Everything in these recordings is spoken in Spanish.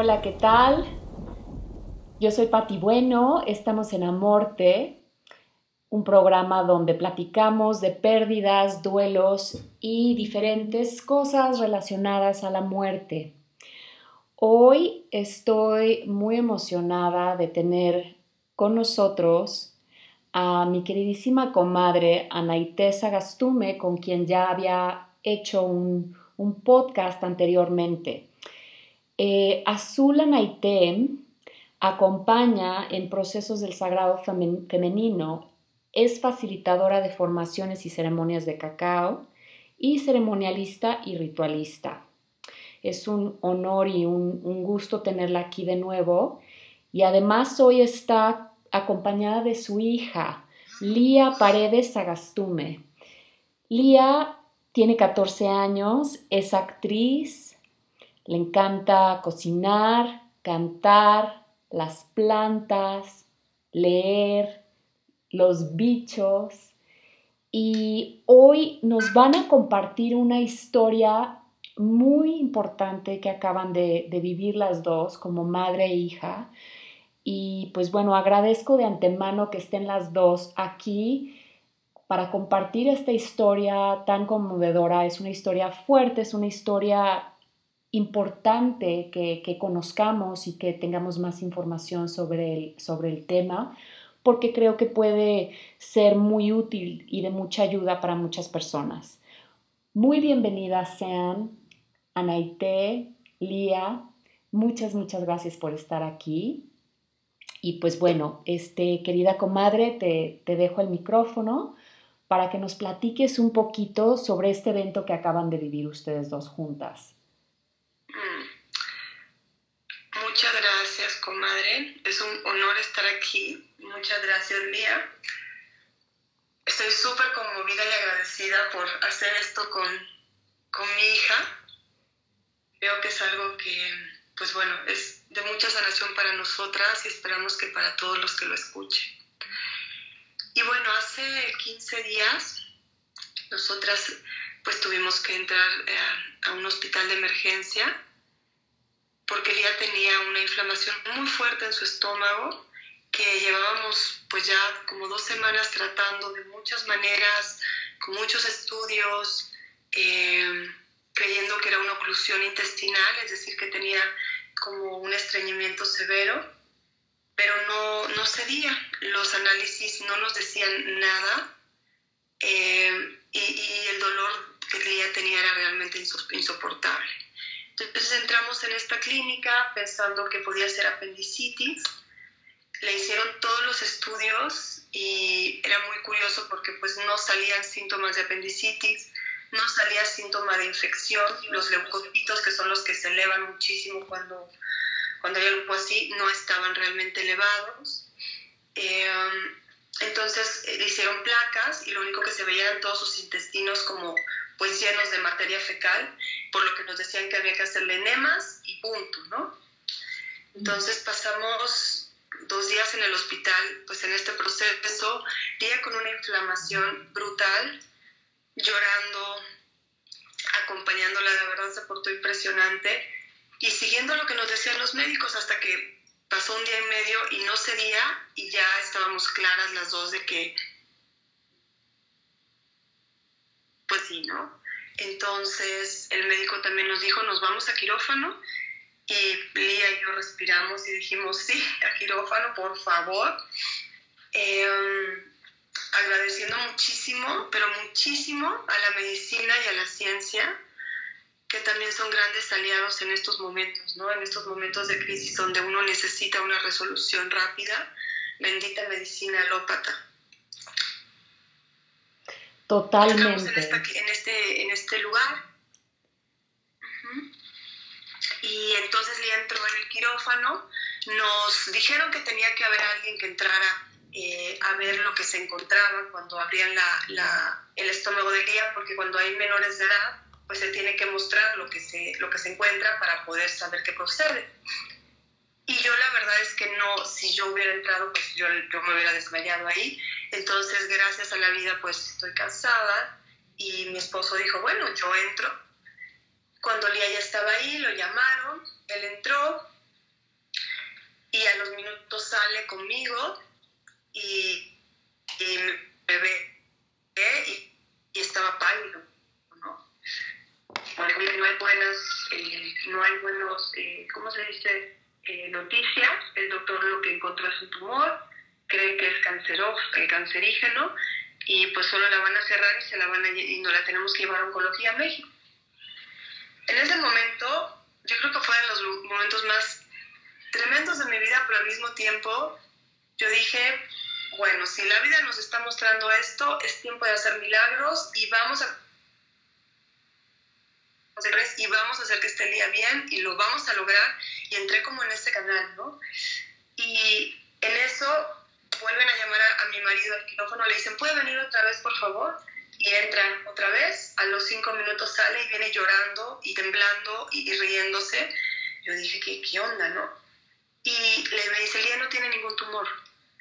Hola, ¿qué tal? Yo soy Pati Bueno, estamos en Amorte, un programa donde platicamos de pérdidas, duelos y diferentes cosas relacionadas a la muerte. Hoy estoy muy emocionada de tener con nosotros a mi queridísima comadre Anaité Gastume, con quien ya había hecho un, podcast anteriormente. Eh, Azul Anaité acompaña en procesos del sagrado femenino, es facilitadora de formaciones y ceremonias de cacao y ceremonialista y ritualista. Es un honor y un, un gusto tenerla aquí de nuevo y además hoy está acompañada de su hija, Lía Paredes Sagastume. Lía tiene 14 años, es actriz, le encanta cocinar, cantar, las plantas, leer, los bichos. Y hoy nos van a compartir una historia muy importante que acaban de, de vivir las dos como madre e hija y pues bueno, agradezco de antemano que estén las dos aquí para compartir esta historia tan conmovedora. Es una historia fuerte, es una historia importante que, conozcamos y que tengamos más información sobre el, sobre el tema, porque creo que puede ser muy útil y de mucha ayuda para muchas personas. Muy bienvenidas sean Anaité, Lía. Muchas, muchas gracias por estar aquí. Y pues bueno, este, querida comadre, te, te dejo el micrófono para que nos platiques un poquito sobre este evento que acaban de vivir ustedes dos juntas. Mm. Muchas gracias, comadre. Es un honor estar aquí. Muchas gracias, Lía. Estoy súper conmovida y agradecida por hacer esto con, con mi hija. Creo que es algo que, pues bueno, es de mucha sanación para nosotras y esperamos que para todos los que lo escuchen. Y bueno, hace 15 días nosotras pues tuvimos que entrar eh, a, un hospital de emergencia porque ella tenía una inflamación muy fuerte en su estómago que llevábamos pues ya como dos semanas tratando de muchas maneras, con muchos estudios, eh, creyendo que era una oclusión intestinal, es decir, que tenía como un estreñimiento severo, pero no, no cedía. Los análisis no nos decían nada eh, y, el dolor que ella tenía era realmente insoportable. Entonces entramos en esta clínica pensando que podía ser apendicitis. Le hicieron todos los estudios y era muy curioso porque pues no salían síntomas de apendicitis no salía síntoma de infección, los leucocitos, que son los que se elevan muchísimo cuando, cuando hay algo así, no estaban realmente elevados. Eh, entonces le hicieron placas y lo único que se veía eran todos sus intestinos como pues llenos de materia fecal, por lo que nos decían que había que hacerle enemas y punto, ¿no? Entonces pasamos dos días en el hospital, pues en este proceso, día con una inflamación brutal, llorando, acompañándola, de verdad se portó impresionante y siguiendo lo que nos decían los médicos hasta que pasó un día y medio y no cedía y ya estábamos claras las dos de que, pues sí, ¿no? Entonces el médico también nos dijo, nos vamos a quirófano y Lía y yo respiramos y dijimos, sí, a quirófano, por favor. Eh, agradeciendo muchísimo, pero muchísimo a la medicina y a la ciencia, que también son grandes aliados en estos momentos, ¿no? En estos momentos de crisis donde uno necesita una resolución rápida. Bendita medicina alópata. Totalmente. En, este, en este lugar. Y entonces le entró en el quirófano. Nos dijeron que tenía que haber alguien que entrara eh, a ver lo que se encontraba cuando abrían la, el estómago de guía, porque cuando hay menores de edad, pues se tiene que mostrar lo que se, lo que se encuentra para poder saber qué procede. Y yo la verdad es que no, si yo hubiera entrado, pues yo, me hubiera desmayado ahí. Entonces, gracias a la vida, pues estoy cansada y mi esposo dijo, bueno, yo entro. Cuando Lía ya estaba ahí, lo llamaron, él entró, y a los minutos sale conmigo y, me ve y, estaba pálido, ¿no? no hay buenas, eh, no hay buenos, eh, ¿cómo se dice? Eh, noticias. El doctor lo que encontró es un tumor, cree que es cancerígeno y pues solo la van a cerrar y se la van a, y no la tenemos que llevar a oncología a México. En ese momento, yo creo que fue de los momentos más tremendos de mi vida, pero al mismo tiempo yo dije, bueno, si la vida nos está mostrando esto, es tiempo de hacer milagros y vamos a y vamos a hacer que esté el día bien y lo vamos a lograr y entré como en este canal, ¿no? Y en eso vuelven a llamar a, mi marido al quirófano, le dicen, ¿puede venir otra vez, por favor? Y entra otra vez, a los cinco minutos sale y viene llorando y temblando y, riéndose. Yo dije, ¿qué, ¿qué onda, no? Y le me dice, Lía no tiene ningún tumor.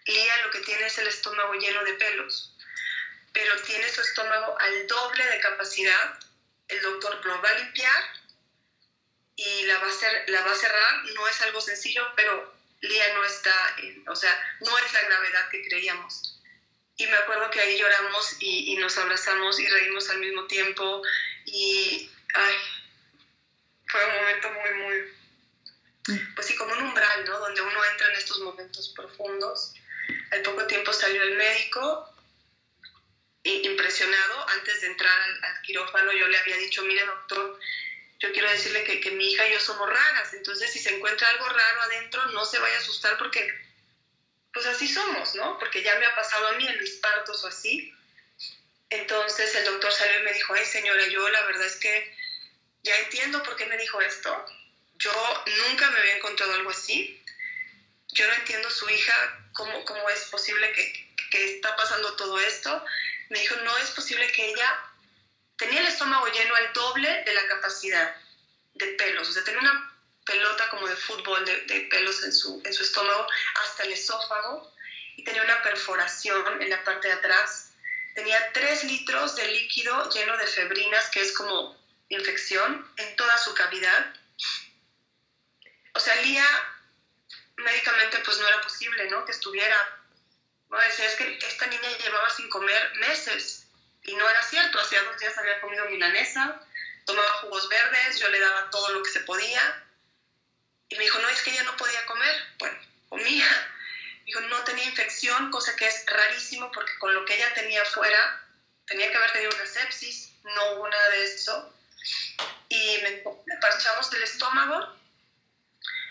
Lía lo que tiene es el estómago lleno de pelos, pero tiene su estómago al doble de capacidad. El doctor lo va a limpiar y la va a, a cerrar. No es algo sencillo, pero Lía no está, o sea, no es la gravedad que creíamos. Y me acuerdo que ahí lloramos y, nos abrazamos y reímos al mismo tiempo y, fue un momento muy, muy, pues sí, como un umbral, ¿no? Donde uno entra en estos momentos profundos. Al poco tiempo salió el médico, impresionado, antes de entrar al, al quirófano yo le había dicho, mire doctor, yo quiero decirle que, que, mi hija y yo somos raras, entonces si se encuentra algo raro adentro, no se vaya a asustar porque, pues así somos, ¿no? Porque ya me ha pasado a mí en mis partos o así. Entonces el doctor salió y me dijo, ay señora, yo la verdad es que ya entiendo por qué me dijo esto. Yo nunca me había encontrado algo así. Yo no entiendo su hija, cómo, cómo es posible que, que está pasando todo esto. Me dijo, no es posible que ella tenía el estómago lleno al doble de la capacidad de pelos, o sea, tenía una pelota como de fútbol de, pelos en su, en su estómago hasta el esófago y tenía una perforación en la parte de atrás. Tenía tres litros de líquido lleno de febrinas, que es como infección, en toda su cavidad. O sea, Lía médicamente pues no era posible, ¿no? Que estuviera. No, decía, es que esta niña llevaba sin comer meses y no era cierto, hacía dos días había comido milanesa, tomaba jugos verdes, yo le daba todo lo que se podía. Y me dijo, no, es que ella no podía comer. Bueno, comía. Dijo, no tenía infección, cosa que es rarísimo porque con lo que ella tenía afuera, tenía que haber tenido una sepsis, no hubo nada de eso. Y me, parchamos del estómago.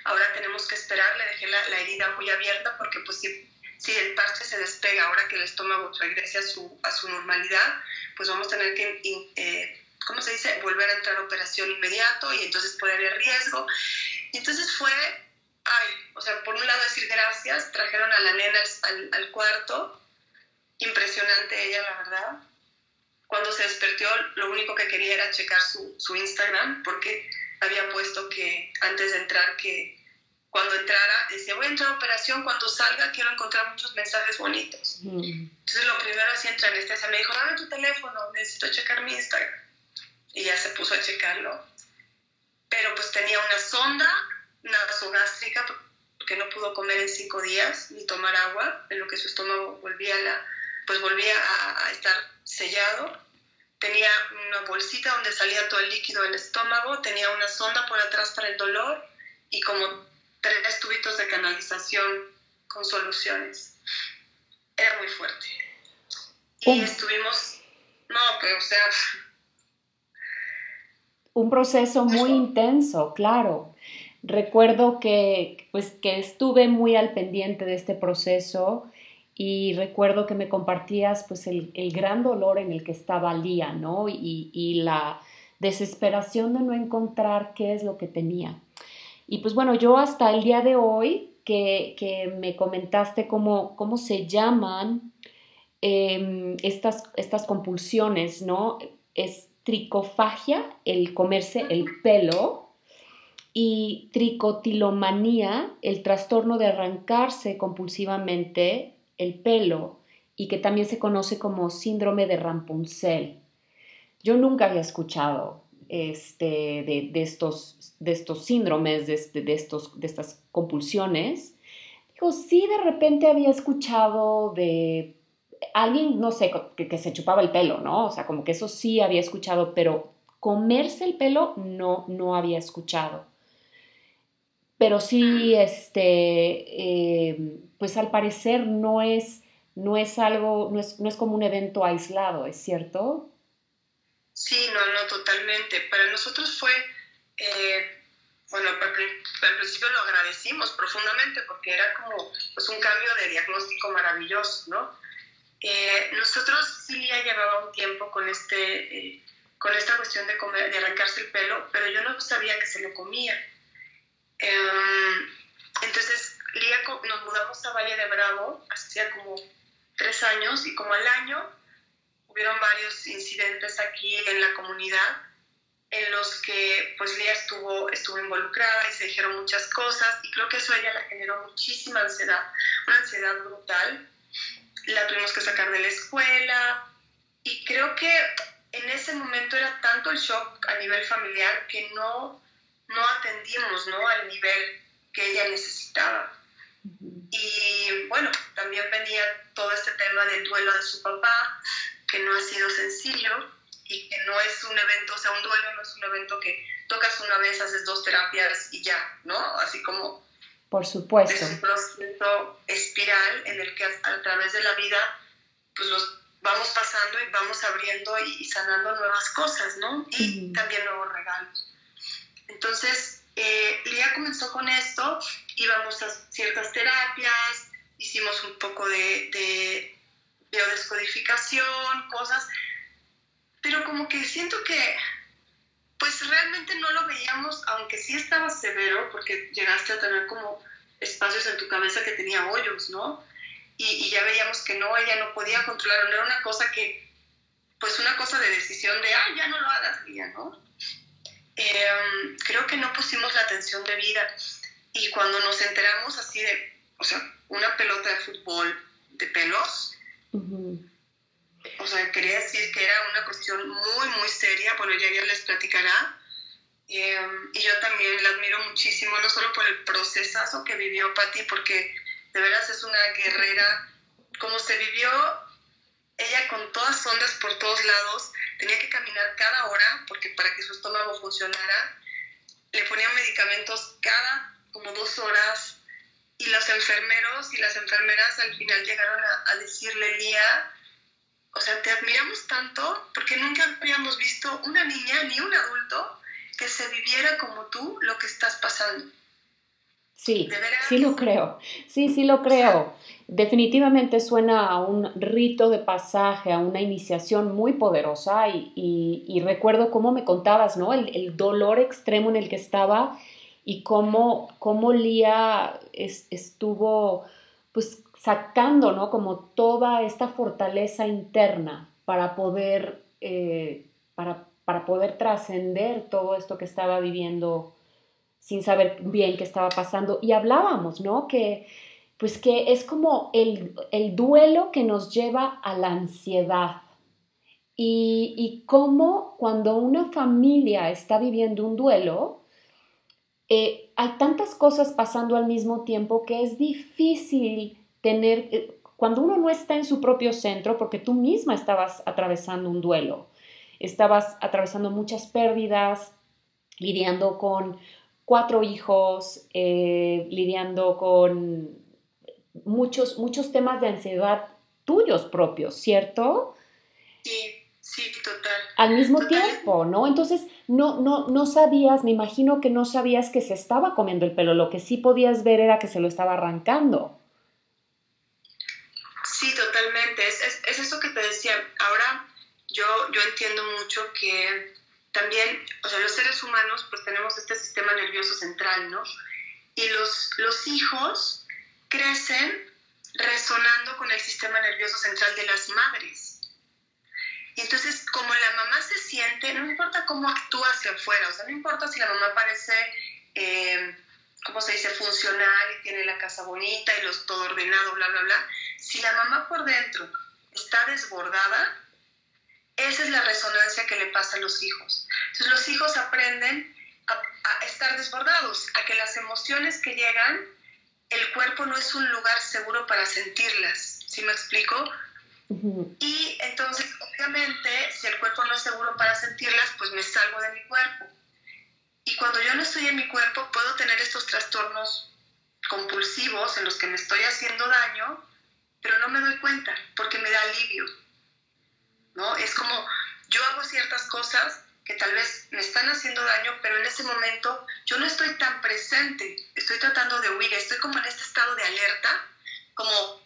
Ahora tenemos que esperar, le dejé la, la herida muy abierta porque pues si si el parche se despega ahora que el estómago regrese a su, a su normalidad, pues vamos a tener que, eh, ¿cómo se dice?, volver a entrar a operación inmediato y entonces puede haber riesgo. Y entonces fue, ay, o sea, por un lado decir gracias, trajeron a la nena al, al cuarto, impresionante ella, la verdad. Cuando se despertó, lo único que quería era checar su, su Instagram, porque había puesto que antes de entrar que cuando entrara, decía, voy a entrar a operación, cuando salga quiero encontrar muchos mensajes bonitos. Entonces lo primero así entra en este, me dijo, dame tu teléfono, necesito checar mi Instagram. Y ya se puso a checarlo. Pero pues tenía una sonda nasogástrica porque no pudo comer en cinco días ni tomar agua, en lo que su estómago volvía, la, pues volvía a, a estar sellado. Tenía una bolsita donde salía todo el líquido del estómago, tenía una sonda por atrás para el dolor y como tres tubitos de canalización con soluciones. Era muy fuerte. Y estuvimos, no, pero o sea... Un proceso muy intenso, claro. Recuerdo que, pues, que estuve muy al pendiente de este proceso y recuerdo que me compartías pues el, el gran dolor en el que estaba Lía, ¿no? Y, y la desesperación de no encontrar qué es lo que tenía. Y pues bueno, yo hasta el día de hoy que, me comentaste cómo, cómo se llaman em, estas, estas compulsiones, ¿no? Es tricofagia, el comerse el pelo, y tricotilomanía, el trastorno de arrancarse compulsivamente el pelo, y que también se conoce como síndrome de Rapunzel. Yo nunca había escuchado este, de, estos, síndromes, de, este, de, estos, de estas compulsiones. Digo, sí, de repente había escuchado de alguien, no sé, que, se chupaba el pelo, ¿no? O sea, como que eso sí había escuchado, pero comerse el pelo no, no había escuchado. Pero sí, este, eh, pues al parecer no es, no es algo, no es, no es como un evento aislado, ¿es cierto? Sí, no, no, totalmente. Para nosotros fue, eh, bueno, al, principio lo agradecimos profundamente porque era como pues, un cambio de diagnóstico maravilloso, ¿no? Eh, nosotros sí ya llevaba un tiempo con, este, eh, con esta cuestión de, comer, de arrancarse el pelo, pero yo no sabía que se lo comía. Em, entonces, Lía, nos mudamos a Valle de Bravo, hacía como tres años, y como al año hubieron varios incidentes aquí en la comunidad en los que pues Lía estuvo, estuvo involucrada y se dijeron muchas cosas y creo que eso a ella le generó muchísima ansiedad, una ansiedad brutal. La tuvimos que sacar de la escuela y creo que en ese momento era tanto el shock a nivel familiar que no, no atendimos ¿no? al nivel que ella necesitaba. Y bueno, también venía todo este tema del duelo de su papá, que no ha sido sencillo y que no es un evento, o sea, un duelo no es un evento que tocas una vez, haces dos terapias y ya, ¿no? Así como... Por supuesto. Es un proceso espiral en el que a, través de la vida, pues los vamos pasando y vamos abriendo y, sanando nuevas cosas, ¿no? Y también nuevos regalos. Entonces, eh, Lía comenzó con esto, íbamos a ciertas terapias, hicimos un poco de, de biodescodificación, cosas, pero como que siento que pues realmente no lo veíamos, aunque sí estaba severo, porque llegaste a tener como espacios en tu cabeza que tenía hoyos, ¿no? Y, ya veíamos que no, ella no podía controlar, no era una cosa que, pues una cosa de decisión de, ah, ya no lo hagas, Lía, ¿no? Em, creo que no pusimos la atención de vida y cuando nos enteramos así de, o sea, una pelota de fútbol de pelos, o sea, quería decir que era una cuestión muy, muy seria, bueno, ya ella les platicará. Em, y yo también la admiro muchísimo, no solo por el procesazo que vivió Patti, porque de veras es una guerrera, como se vivió ella con todas ondas por todos lados, tenía que caminar cada hora, porque para que su estómago funcionara, le ponían medicamentos cada como dos horas, y los enfermeros y las enfermeras al final llegaron a, a decirle, Lía, o sea, te admiramos tanto porque nunca habíamos visto una niña ni un adulto que se viviera como tú lo que estás pasando. Sí, sí lo creo. Sí, sí lo creo. Definitivamente suena a un rito de pasaje, a una iniciación muy poderosa y, recuerdo cómo me contabas, ¿no? El, dolor extremo en el que estaba y cómo, cómo Lía estuvo pues sacando, ¿no? Como toda esta fortaleza interna para poder, eh, para, para poder trascender todo esto que estaba viviendo sin saber bien qué estaba pasando. Y hablábamos, ¿no? Que, pues que es como el, duelo que nos lleva a la ansiedad. Y, y cómo cuando una familia está viviendo un duelo, eh, hay tantas cosas pasando al mismo tiempo que es difícil tener, eh, cuando uno no está en su propio centro, porque tú misma estabas atravesando un duelo, estabas atravesando muchas pérdidas, lidiando con cuatro hijos, eh, lidiando con muchos, muchos temas de ansiedad tuyos propios, ¿cierto? Sí, sí, total. Al mismo tiempo, ¿no? Entonces, no, no, no sabías, me imagino que no sabías que se estaba comiendo el pelo, lo que sí podías ver era que se lo estaba arrancando. Sí, totalmente. Es, es, eso que te decía. Ahora yo, yo entiendo mucho que también, o sea, los seres humanos pues tenemos este sistema nervioso central, ¿no? Y los, los hijos crecen resonando con el sistema nervioso central de las madres. Y entonces, como la mamá se siente, no importa cómo actúa hacia afuera, o sea, no importa si la mamá parece, eh, ¿cómo se dice?, funcional y tiene la casa bonita y los, todo ordenado, bla, bla, bla, si la mamá por dentro está desbordada, esa es la resonancia que le pasa a los hijos. Entonces los hijos aprenden a, estar desbordados, a que las emociones que llegan el cuerpo no es un lugar seguro para sentirlas, ¿sí me explico? Y entonces, obviamente, si el cuerpo no es seguro para sentirlas, pues me salgo de mi cuerpo. Y cuando yo no estoy en mi cuerpo, puedo tener estos trastornos compulsivos en los que me estoy haciendo daño, pero no me doy cuenta porque me da alivio. ¿No? Es como yo hago ciertas cosas que tal vez me están haciendo daño, pero en ese momento yo no estoy tan presente, estoy tratando de huir, estoy como en este estado de alerta, como,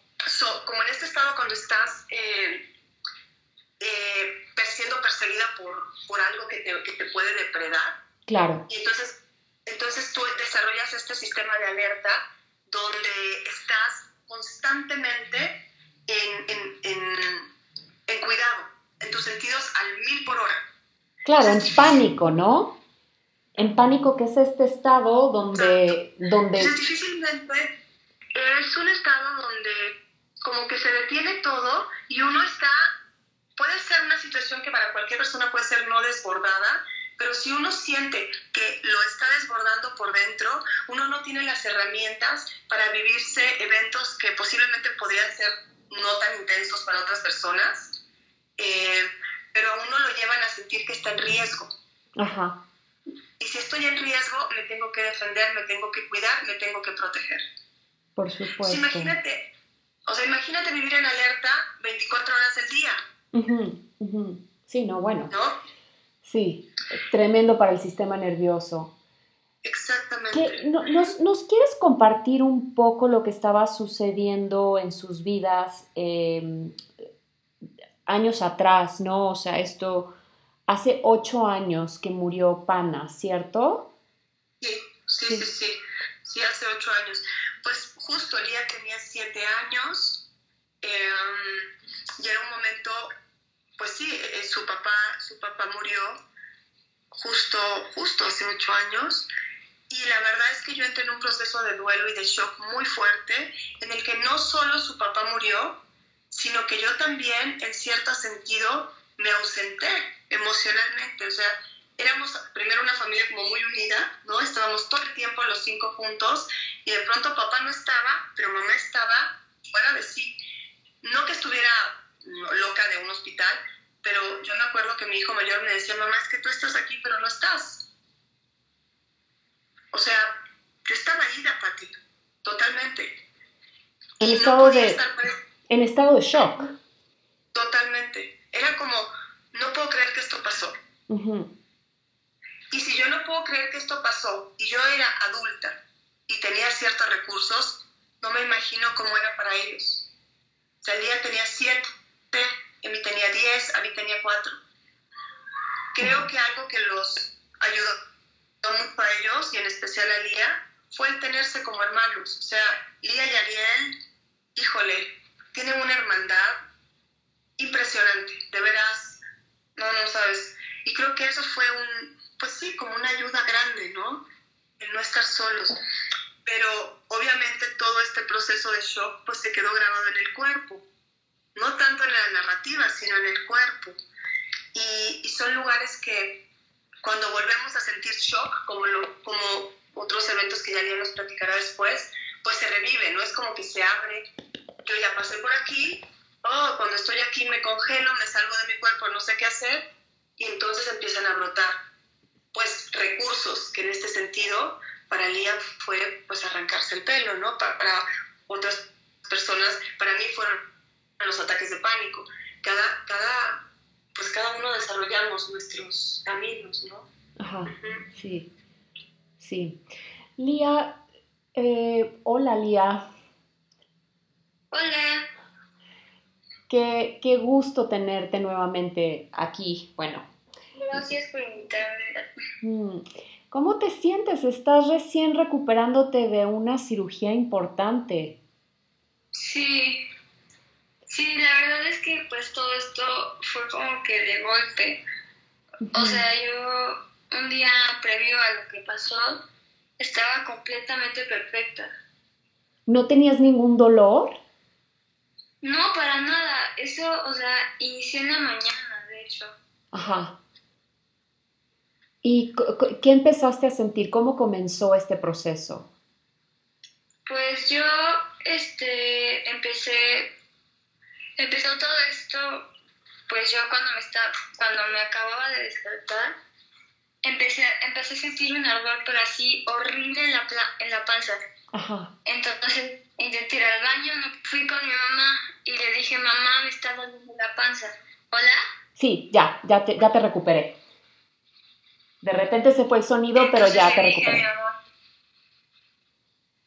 como en este estado cuando estás eh, eh, siendo perseguida por, por algo que te, que te, puede depredar. Claro. Y entonces, entonces tú desarrollas este sistema de alerta donde estás constantemente en, en, en, en cuidado, en tus sentidos al mil por hora. Claro, en pánico, ¿no? En pánico, que es este estado donde... donde... difícilmente es un estado donde como que se detiene todo y uno está, puede ser una situación que para cualquier persona puede ser no desbordada, pero si uno siente que lo está desbordando por dentro, uno no tiene las herramientas para vivirse eventos que posiblemente podrían ser no tan intensos para otras personas. Eh, pero a uno lo llevan a sentir que está en riesgo. Ajá. Y si estoy en riesgo, me tengo que defender, me tengo que cuidar, me tengo que proteger. Por supuesto. imagínate, o sea, imagínate vivir en alerta 24 horas del día. Sí, no, bueno. ¿No? Sí, tremendo para el sistema nervioso. Exactamente. nos, nos, quieres compartir un poco lo que estaba sucediendo en sus vidas eh, años atrás, ¿no? O sea, esto hace ocho años que murió Pana, ¿cierto? Sí, sí, sí, sí, sí, hace ocho años. Justo el día tenía siete años em, y era un momento, pues sí, eh, su papá, su papá murió justo, justo hace ocho años. Y la verdad es que yo entré en un proceso de duelo y de shock muy fuerte, en el que no solo su papá murió, sino que yo también, en cierto sentido, me ausenté emocionalmente. O sea, éramos primero una familia como muy unida, ¿no? Estábamos todo el tiempo los cinco juntos y de pronto papá no estaba, pero mamá estaba fuera de sí. No que estuviera loca de un hospital, pero yo me acuerdo que mi hijo mayor me decía, mamá, es que tú estás aquí, pero no estás. O sea, yo estaba ida, Pati, totalmente. El estado de en estado de shock. Totalmente. Era como, no puedo creer que esto pasó. Y si yo no puedo creer que esto pasó y yo era adulta y tenía ciertos recursos, no me imagino cómo era para ellos. O sea, día tenía siete, mí tenía diez, a mí tenía cuatro. Creo que algo que los ayudó mucho a ellos y en especial a Lía fue el tenerse como hermanos. O sea, Lía y Ariel, híjole, tienen una hermandad impresionante, de veras, no, no sabes. Y creo que eso fue un, pues sí, como una ayuda grande, ¿no? El estar solos. Pero obviamente todo este proceso de shock pues se quedó grabado en el cuerpo, no tanto en la narrativa, sino en el cuerpo. Y, y son lugares que cuando volvemos a sentir shock, como, lo, como otros eventos que ya nos platicará después, pues se revive, ¿no? Es como que se abre yo ya pasé por aquí, oh, cuando estoy aquí me congelo, me salgo de mi cuerpo, no sé qué hacer, y entonces empiezan a brotar, pues, recursos que en este sentido para Lía fue, pues, arrancarse el pelo, ¿no? Para, para otras personas, para mí fueron los ataques de pánico. Cada, cada, pues, cada uno desarrollamos nuestros caminos, ¿no? Ajá, sí, sí. Lía, eh, hola Lía. Hola. Qué, qué gusto tenerte nuevamente aquí. Bueno. Gracias por invitarme. ¿Cómo te sientes? Estás recién recuperándote de una cirugía importante. Sí, sí, la verdad es que pues todo esto fue como que de golpe. O sea, yo un día previo a lo que pasó estaba completamente perfecta. ¿No tenías ningún dolor? No, para nada. Eso, o sea, inicié en la mañana, de hecho. Ajá. ¿Y qué empezaste a sentir? ¿Cómo comenzó este proceso? Pues yo este, empecé, empezó todo esto, pues yo cuando me, está, cuando me acababa de despertar, empecé, empecé a sentir un ardor, pero así horrible en la, en la panza. Ajá. Entonces intenté ir al baño, fui con mi mamá y le dije, mamá, me está doliendo la panza. ¿Hola? Sí, ya, ya te, ya te recuperé. De repente se fue el sonido, pero ya te recuperé.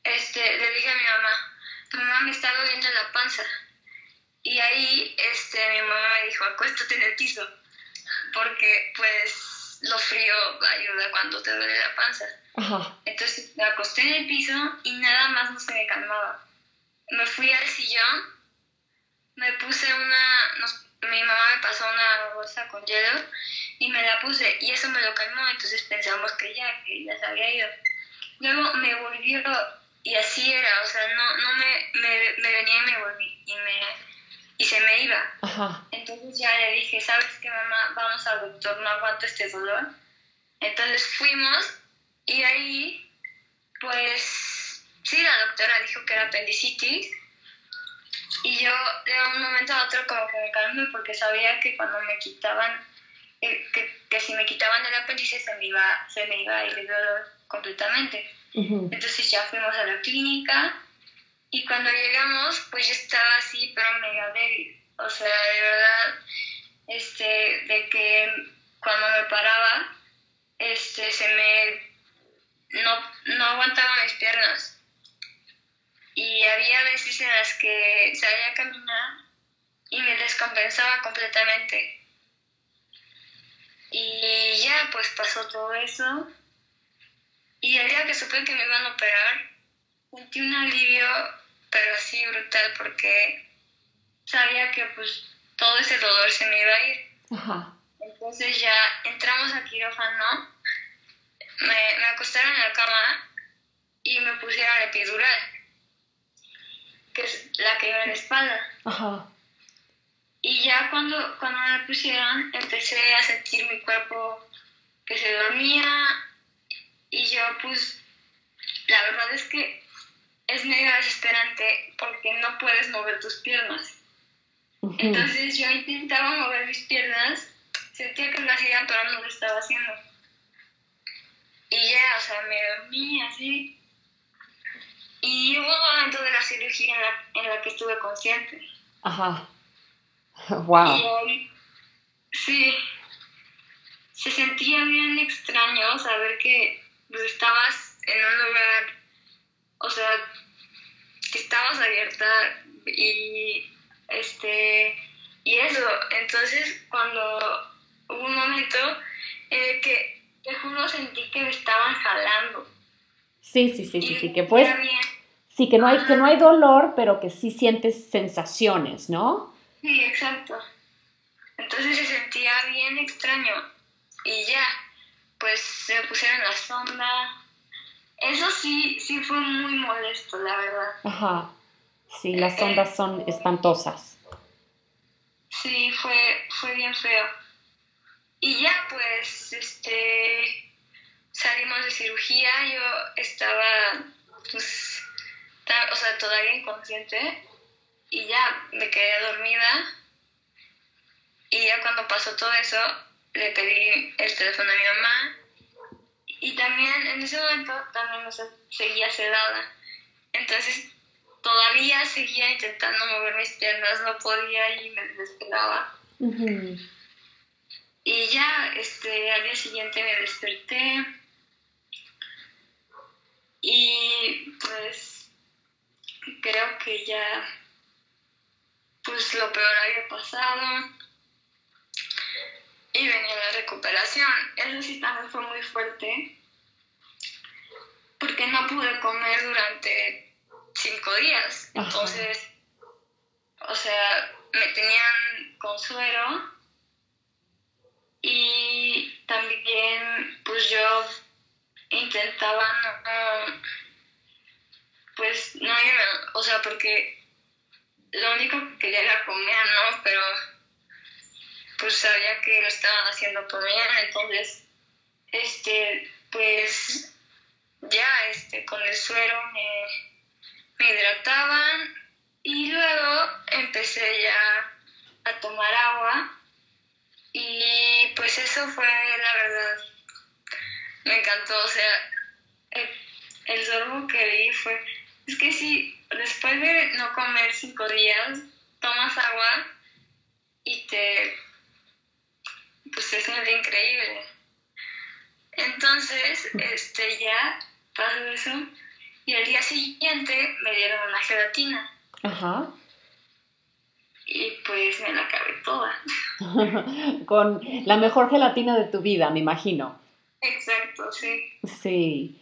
este, le dije a mi mamá, mamá, me está doliendo la panza. Y ahí este, mi mamá me dijo, acuéstate en el piso, porque pues lo frío ayuda cuando te duele la panza. Ajá. Entonces me acosté en el piso y nada más no se me calmaba. Me fui al sillón, me puse una, mi mamá me pasó una bolsa con hielo y me la puse y eso me lo calmó, entonces pensamos que ya, que ya se había ido. Luego me volvió y así era, o sea, no, no me, me, me venía y me volví y, me, y se me iba. Ajá. Entonces ya le dije, ¿sabes qué mamá? Vamos al doctor, no aguanto este dolor. Entonces fuimos y ahí, pues, sí, la doctora dijo que era apendicitis y yo de un momento a otro como que me calmé porque sabía que cuando me quitaban, eh, que, que, si me quitaban el apéndice se me iba, se me iba a ir el dolor completamente. Entonces ya fuimos a la clínica y cuando llegamos pues yo estaba así pero mega débil. O sea, de verdad, este, de que cuando me paraba, este, se me, no, no aguantaba mis piernas y había veces en las que salía a caminar y me descompensaba completamente. Pues pasó todo eso. Y el día que supe que me iban a operar, sentí un alivio, pero así brutal, porque sabía que pues todo ese dolor se me iba a ir. Entonces ya entramos a quirófano, me, me acostaron en la cama y me pusieron epidural que es la que iba en la espalda. Ajá. Y ya cuando, cuando me pusieron, empecé a sentir mi cuerpo que se dormía y yo pues, la verdad es que es medio desesperante porque no puedes mover tus piernas. Entonces yo intentaba mover mis piernas, sentía que lo hacía, pero no lo estaba haciendo. Y ya, o sea, me dormí así y hubo un momento de la cirugía en la, en la que estuve consciente. Ajá. Wow. Y, sí. Se sentía bien extraño saber que pues, estabas en un lugar, o sea, que estabas abierta y este y eso. Entonces, cuando hubo un momento en el que te juro sentí que me estaban jalando. Sí, sí, sí, sí, sí, que pues Sí, que no, hay, que no hay dolor, pero que sí sientes sensaciones, ¿no? Sí, exacto. Entonces se sentía bien extraño. Y ya, pues se me pusieron la sonda. Eso sí, sí fue muy molesto, la verdad. Ajá. Sí, las sondas son espantosas. Sí, fue, fue bien feo. Y ya, pues, este, salimos de cirugía. Yo estaba, pues, o sea, todavía inconsciente y ya me quedé dormida y ya cuando pasó todo eso le pedí el teléfono a mi mamá y también en ese momento también seguía sedada. Entonces todavía seguía intentando mover mis piernas no podía y me desesperaba. Y ya este al día siguiente me desperté y pues creo que ya pues lo peor había pasado y venía la recuperación. Eso sí también fue muy fuerte porque no pude comer durante cinco días. Entonces, o sea, me tenían con suero y también pues yo intentaba no pues no, o sea, porque lo único que quería era comer, ¿no? Pero pues sabía que lo estaban haciendo por mí, entonces, este, pues ya, este, con el suero me, hidrataban y luego empecé ya a tomar agua y pues eso fue la verdad, me encantó, o sea, el, sorbo que vi fue, es que si después de no comer cinco días, tomas agua y te, se siente increíble. Entonces, este, ya pasó eso y al día siguiente me dieron una gelatina. Ajá. Y pues me la acabé toda. Con la mejor gelatina de tu vida, me imagino. Exacto, sí. Sí.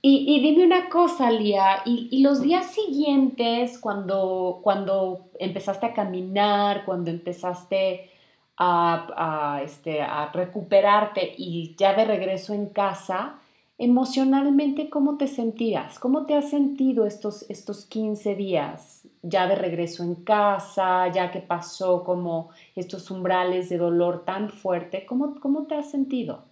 Y, y dime una cosa, Lía, y, y los días siguientes, cuando, cuando empezaste a caminar, cuando empezaste a, a, este, a recuperarte y ya de regreso en casa, emocionalmente, ¿cómo te sentías? ¿Cómo te has sentido estos, estos 15 días ya de regreso en casa, ya que pasó como estos umbrales de dolor tan fuerte? ¿Cómo, cómo te has sentido?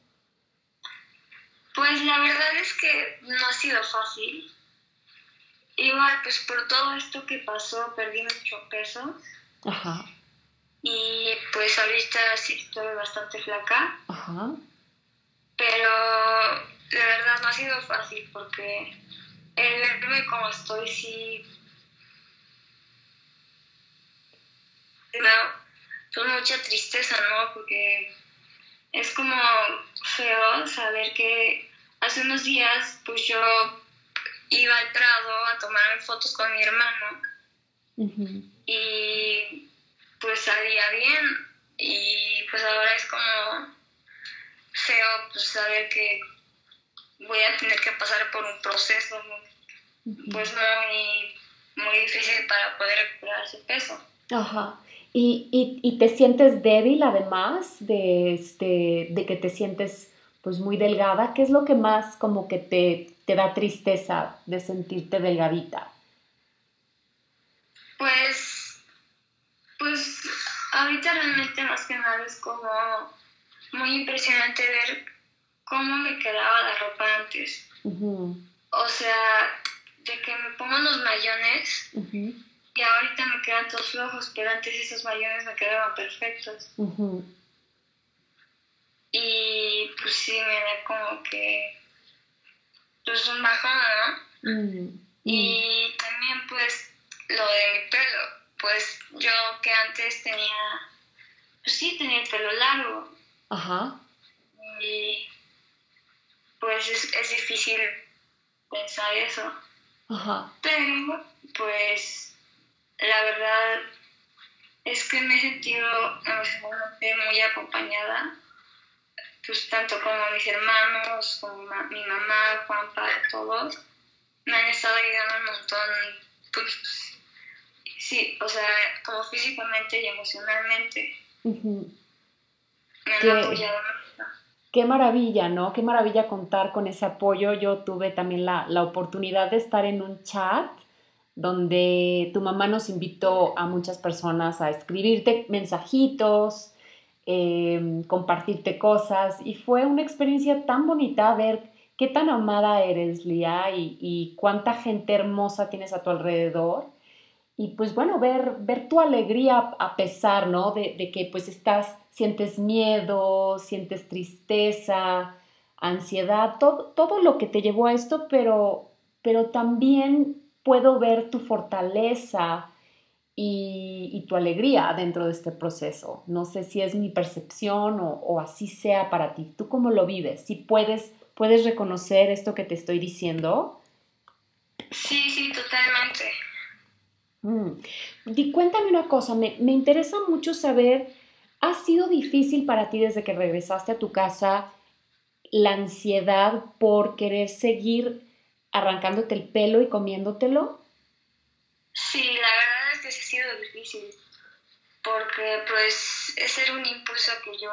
Pues la verdad es que no ha sido fácil. Igual, pues por todo esto que pasó, perdí mucho peso. Ajá. Y pues ahorita sí estoy bastante flaca. Ajá. Pero de verdad no ha sido fácil porque el verme como estoy sí me da pues, mucha tristeza, ¿no? Porque es como feo saber que hace unos días pues yo iba al Prado a tomar fotos con mi hermano Ujú. y pues salía bien y pues ahora es como feo pues saber que voy a tener que pasar por un proceso pues muy, muy difícil para poder recuperar ese peso. Ajá. ¿Y, y, y te sientes débil además de, este, de que te sientes pues muy delgada? ¿Qué es lo que más como que te, te da tristeza de sentirte delgadita? Pues, pues ahorita realmente más que nada es como muy impresionante ver cómo me quedaba la ropa antes. O sea, de que me pongo los mayones y ahorita me quedan todos flojos, pero antes esos mayones me quedaban perfectos. Y pues sí, me da como que pues un bajón, ¿no? mm, mm, Y también pues lo de mi pelo, pues yo que antes tenía, pues sí, tenía el pelo largo Ajá. y pues es, es difícil pensar eso, Ajá. pero pues la verdad es que me he sentido emocionalmente muy acompañada, pues tanto como mis hermanos, como ma- mi mamá, Juanpa, todos, me han estado ayudando un montón, pues sí, o sea, como físicamente y emocionalmente, ujú. me han ¿Qué? apoyado. Qué maravilla, ¿no? Qué maravilla contar con ese apoyo. Yo tuve también la, la oportunidad de estar en un chat donde tu mamá nos invitó a muchas personas a escribirte mensajitos, eh, compartirte cosas y fue una experiencia tan bonita ver qué tan amada eres, Lía, y, y cuánta gente hermosa tienes a tu alrededor. Y pues bueno, ver, ver tu alegría a pesar, ¿no? De, de que pues estás, sientes miedo, sientes tristeza, ansiedad, todo, todo lo que te llevó a esto, pero, pero también puedo ver tu fortaleza y, y tu alegría dentro de este proceso. No sé si es mi percepción o, o así sea para ti. ¿Tú cómo lo vives? Si puedes, puedes reconocer esto que te estoy diciendo. Sí, sí, totalmente. Mm. Cuéntame una cosa, me, me interesa mucho saber, ¿ha sido difícil para ti desde que regresaste a tu casa la ansiedad por querer seguir arrancándote el pelo y comiéndotelo? Sí, la verdad es que sí ha sido difícil, porque pues ese era un impulso que yo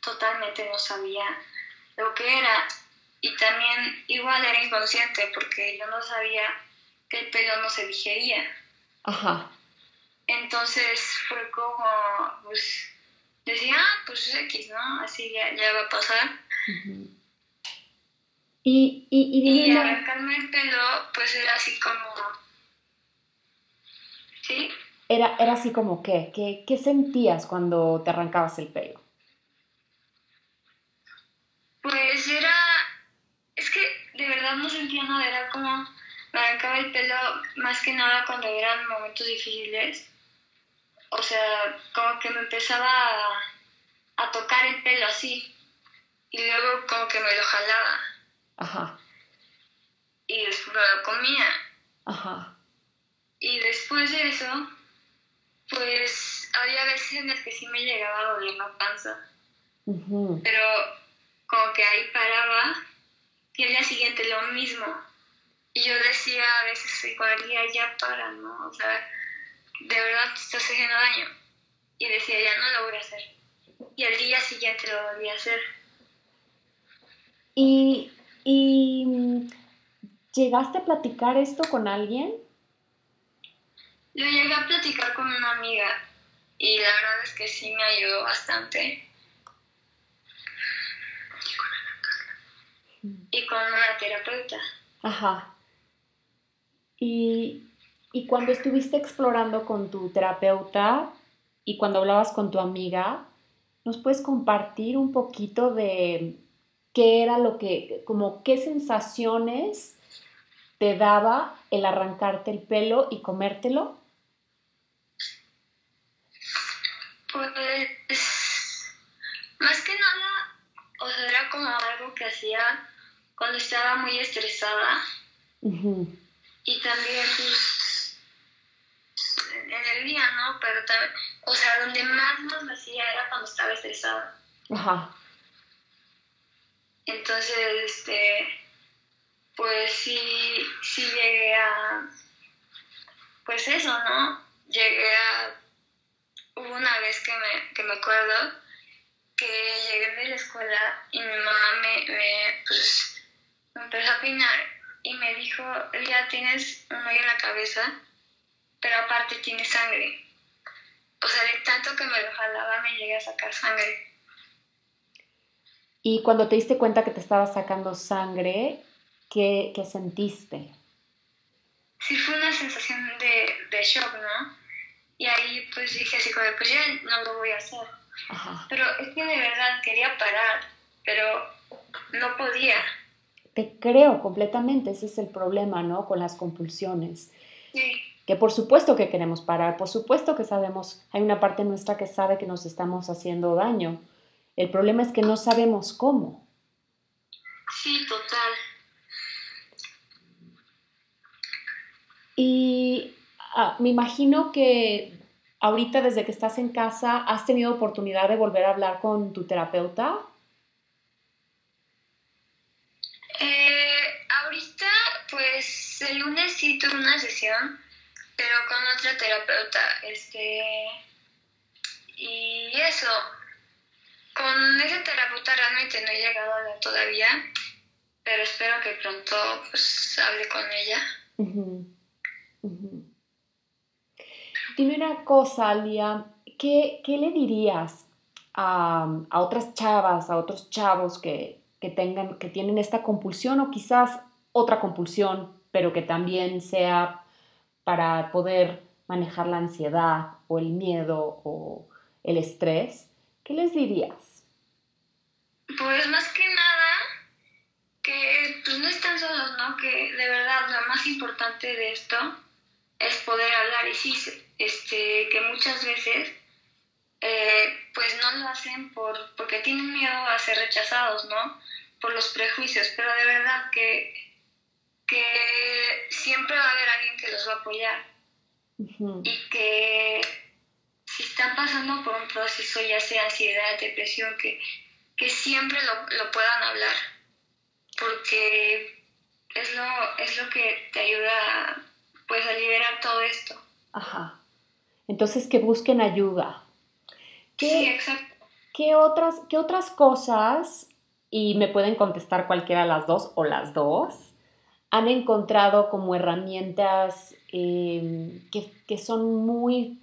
totalmente no sabía lo que era y también igual era inconsciente porque yo no sabía que el pelo no se digería. Ajá. Entonces fue como, pues, decía, ah, pues es X, ¿no? Así ya, ya va a pasar. Ujú. Y, y, y Y arrancarme el pelo, pues era así como, ¿Sí? Era, era así como qué, qué, qué sentías cuando te arrancabas el pelo. Pues era, es que de verdad no sentía nada, era como, me arrancaba el pelo más que nada cuando eran momentos difíciles. O sea, como que me empezaba a, a tocar el pelo así. Y luego como que me lo jalaba. Ajá, Y después me lo comía. ajá, Y después de eso, pues había veces en las que sí me llegaba a doler la panza. ujú, Pero como que ahí paraba y al día siguiente lo mismo. Y yo decía a veces día ya para, ¿no? O sea, de verdad te estás haciendo daño. Y decía, ya no lo voy a hacer. Y al día siguiente lo volví a hacer. ¿Y, y llegaste a platicar esto con alguien? Lo llegué a platicar con una amiga y la verdad es que sí me ayudó bastante. Y con una terapeuta. Ajá. Y, y cuando estuviste explorando con tu terapeuta y cuando hablabas con tu amiga, ¿nos puedes compartir un poquito de qué era lo que, como qué sensaciones te daba el arrancarte el pelo y comértelo? Pues más que nada, o sea, era como algo que hacía cuando estaba muy estresada y también pues en el día, ¿no? Pero también, o sea, donde más lo hacía era cuando estaba estresada. Ajá. Entonces, este, pues sí, sí llegué a, pues eso, ¿no? Llegué a, hubo una vez que me, que me acuerdo que llegué de la escuela y mi mamá me, me, pues, me empezó a peinar y me dijo, ya tienes un hoyo en la cabeza, pero aparte tienes sangre. O sea, de tanto que me lo jalaba me llegué a sacar sangre. Y cuando te diste cuenta que te estaba sacando sangre, ¿qué, qué sentiste? sí fue una sensación de, de shock, ¿no? Y ahí pues dije así como, pues ya no lo voy a hacer. Ajá. Pero es que de verdad quería parar, pero no podía. Te creo completamente, ese es el problema, ¿no? Con las compulsiones. Sí, Que por supuesto que queremos parar, por supuesto que sabemos, hay una parte nuestra que sabe que nos estamos haciendo daño. El problema es que no sabemos cómo. sí, total. Y ah, me imagino que ahorita desde que estás en casa, ¿has tenido oportunidad de volver a hablar con tu terapeuta? Eh, ahorita pues el lunes sí tuve una sesión, pero con otra terapeuta, este... Y eso, con esa terapeuta realmente no he llegado a todavía, pero espero que pronto pues hable con ella. Dime una cosa, Lía, ¿qué, qué le dirías a, a otras chavas, a otros chavos que, que tengan, que tienen esta compulsión o quizás otra compulsión, pero que también sea para poder manejar la ansiedad o el miedo o el estrés? ¿Qué les dirías? Pues más que nada, que pues no están solos, ¿no? Que de verdad lo más importante de esto es poder hablar y sí, este, que muchas veces eh, pues no lo hacen por, porque tienen miedo a ser rechazados, ¿no? Por los prejuicios, pero de verdad que, que siempre va a haber alguien que los va a apoyar y que si están pasando por un proceso, ya sea ansiedad, depresión, que, que siempre lo, lo puedan hablar, porque es lo, es lo que te ayuda pues, a liberar todo esto. Ajá. Entonces que busquen ayuda. ¿Qué, Sí, exacto. ¿Qué otras, qué otras cosas, y me pueden contestar cualquiera de las dos o las dos, han encontrado como herramientas eh, que, que son muy,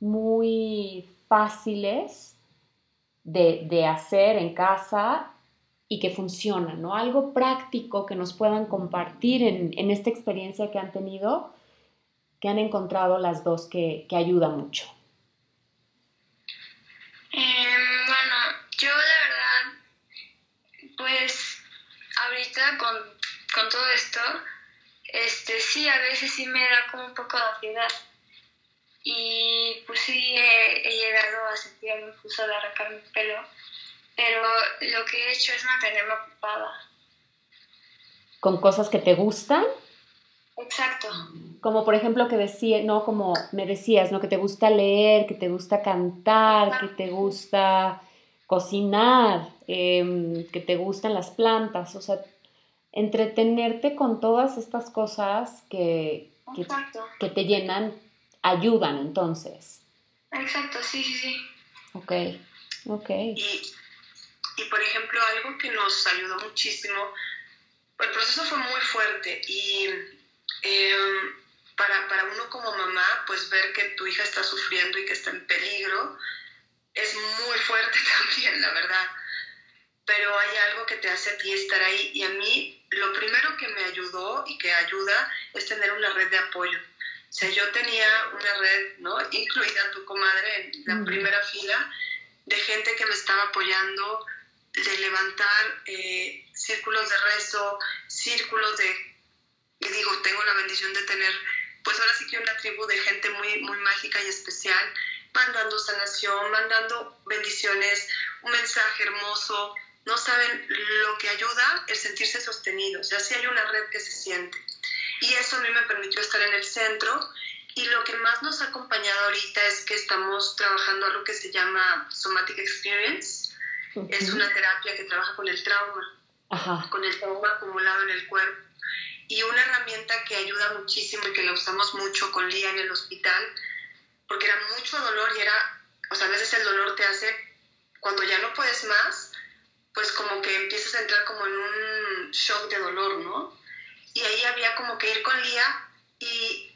muy fáciles de, de hacer en casa y que funcionan, ¿no? Algo práctico que nos puedan compartir en, en esta experiencia que han tenido que han encontrado las dos que, que ayuda mucho? Em, bueno, yo la verdad, pues ahorita con, con, todo esto, este sí, a veces sí me da como un poco de ansiedad. Y pues sí he, llegado a sentir el impulso de arrancar mi pelo, pero lo que he hecho es mantenerme ocupada. ¿Con cosas que te gustan? Exacto. Como por ejemplo que decía, no, como me decías, ¿no? Que te gusta leer, que te gusta cantar, que te gusta cocinar, em, que te gustan las plantas, o sea, entretenerte con todas estas cosas que, que, te llenan, ayudan entonces. Exacto, sí, sí, sí. Ok, ok. Y, y por ejemplo, algo que nos ayudó muchísimo, el proceso fue muy fuerte y Em, para, para uno como mamá, pues ver que tu hija está sufriendo y que está en peligro es muy fuerte también, la verdad. Pero hay algo que te hace a ti estar ahí y a mí lo primero que me ayudó y que ayuda es tener una red de apoyo. O sea, yo tenía una red, ¿no? Incluida tu comadre en la primera fila, de gente que me estaba apoyando, de levantar eh, círculos de rezo, círculos de y digo, tengo la bendición de tener, pues ahora sí que una tribu de gente muy, muy mágica y especial, mandando sanación, mandando bendiciones, un mensaje hermoso. No saben lo que ayuda el sentirse sostenido, o sea, sí hay una red que se siente. Y eso a mí me permitió estar en el centro. Y lo que más nos ha acompañado ahorita es que estamos trabajando algo que se llama Somatic Experience. Es una terapia que trabaja con el trauma, con el trauma acumulado en el cuerpo y una herramienta que ayuda muchísimo y que la usamos mucho con Lía en el hospital, porque era mucho dolor y era, o sea, a veces el dolor te hace, cuando ya no puedes más, pues como que empiezas a entrar como en un shock de dolor, ¿no? Y ahí había como que ir con Lía y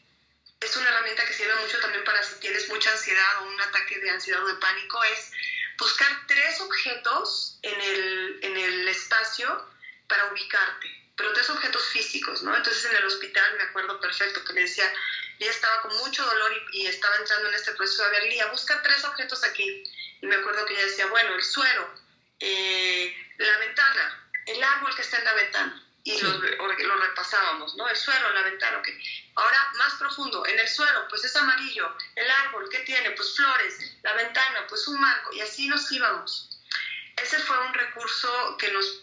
es una herramienta que sirve mucho también para si tienes mucha ansiedad o un ataque de ansiedad o de pánico, es buscar tres objetos en el, en el espacio para ubicarte pero tres objetos físicos, ¿no? Entonces en el hospital me acuerdo perfecto que le decía, Lía estaba con mucho dolor y, estaba entrando en este proceso, a ver, Lía, busca tres objetos aquí. Y me acuerdo que ella decía, bueno, el suelo, eh, la ventana, el árbol que está en la ventana. Y lo, lo, repasábamos, ¿no? El suelo, la ventana, ok. Ahora, más profundo, en el suelo, pues es amarillo. El árbol, ¿qué tiene? Pues flores. La ventana, pues un marco. Y así nos íbamos. Ese fue un recurso que nos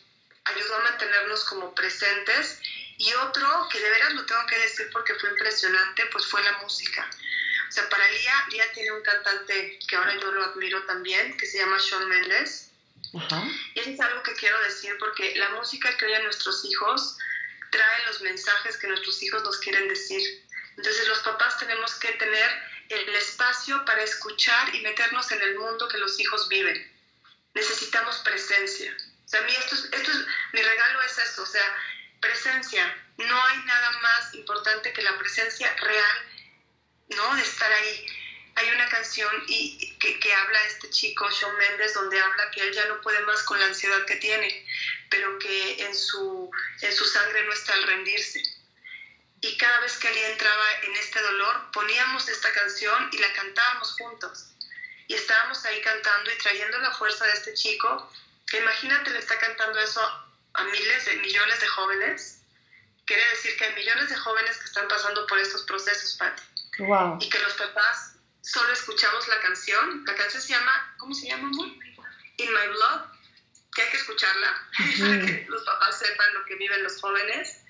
ayudó a mantenernos como presentes. Y otro, que de veras lo tengo que decir porque fue impresionante, pues fue la música. O sea, para Lía, Lía tiene un cantante que ahora yo lo admiro también, que se llama Shawn Mendes. Y eso es algo que quiero decir porque la música que oyen nuestros hijos trae los mensajes que nuestros hijos nos quieren decir. Entonces los papás tenemos que tener el espacio para escuchar y meternos en el mundo que los hijos viven. Necesitamos presencia. O sea, a mí esto es, esto es, mi regalo es esto, o sea, presencia. No hay nada más importante que la presencia real, ¿no? De estar ahí. Hay una canción y, que, que habla este chico, Shawn Mendes, donde habla que él ya no puede más con la ansiedad que tiene, pero que en su, en su sangre no está el rendirse. Y cada vez que él entraba en este dolor, poníamos esta canción y la cantábamos juntos. Y estábamos ahí cantando y trayendo la fuerza de este chico imagínate, le está cantando eso a miles de millones de jóvenes. Quiere decir que hay millones de jóvenes que están pasando por estos procesos, Patti. Wow. Y que los papás solo escuchamos la canción. La canción se llama, ¿cómo se llama? In My Blood, que hay que escucharla para que los papás sepan lo que viven los jóvenes.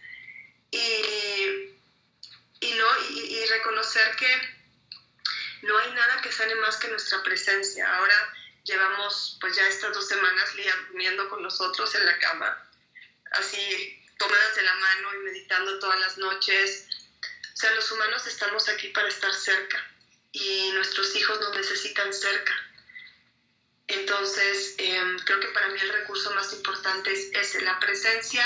Y, y, no, y, y reconocer que no hay nada que sane más que nuestra presencia. Ahora, llevamos pues ya estas dos semanas durmiendo con nosotros en la cama, así tomadas de la mano y meditando todas las noches. O sea, los humanos estamos aquí para estar cerca y nuestros hijos nos necesitan cerca. Entonces, em, creo que para mí el recurso más importante es ese, la presencia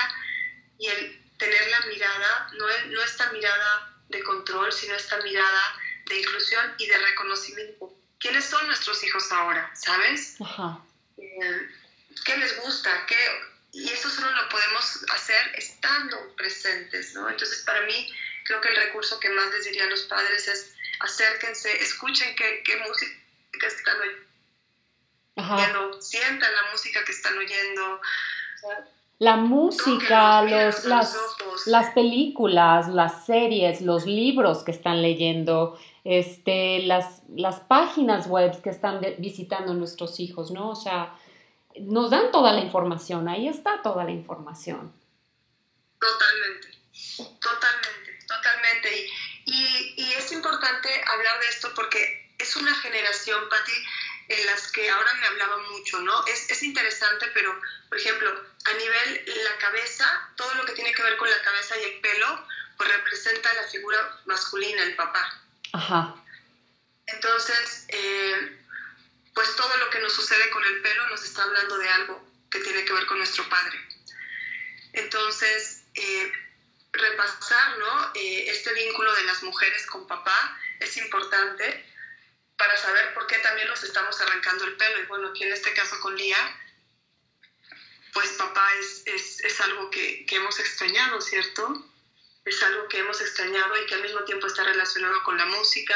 y el tener la mirada, no, no esta mirada de control, sino esta mirada de inclusión y de reconocimiento quiénes son nuestros hijos ahora, ¿sabes? Ajá. Eh, ¿Qué les gusta? ¿Qué? Y eso solo lo podemos hacer estando presentes, ¿no? Entonces, para mí, creo que el recurso que más les diría a los padres es acérquense, escuchen qué, qué música están oyendo, sientan la música que están oyendo. La música, los, las, las películas, las series, los libros que están leyendo, este, las, las páginas web que están visitando nuestros hijos, ¿no? O sea, nos dan toda la información, ahí está toda la información. Totalmente, totalmente, totalmente. Y, y, es importante hablar de esto porque es una generación, Patti, en las que ahora me hablaba mucho, ¿no? Es, es interesante, pero, por ejemplo, a nivel la cabeza, todo lo que tiene que ver con la cabeza y el pelo, pues representa la figura masculina, el papá. Ajá. Entonces, eh, pues todo lo que nos sucede con el pelo nos está hablando de algo que tiene que ver con nuestro padre. Entonces, eh, repasar ¿no? Eh, este vínculo de las mujeres con papá es importante para saber por qué también nos estamos arrancando el pelo. Y bueno, aquí en este caso con Lía, pues papá es, es, es algo que, que, hemos extrañado, ¿cierto? Es algo que hemos extrañado y que al mismo tiempo está relacionado con la música.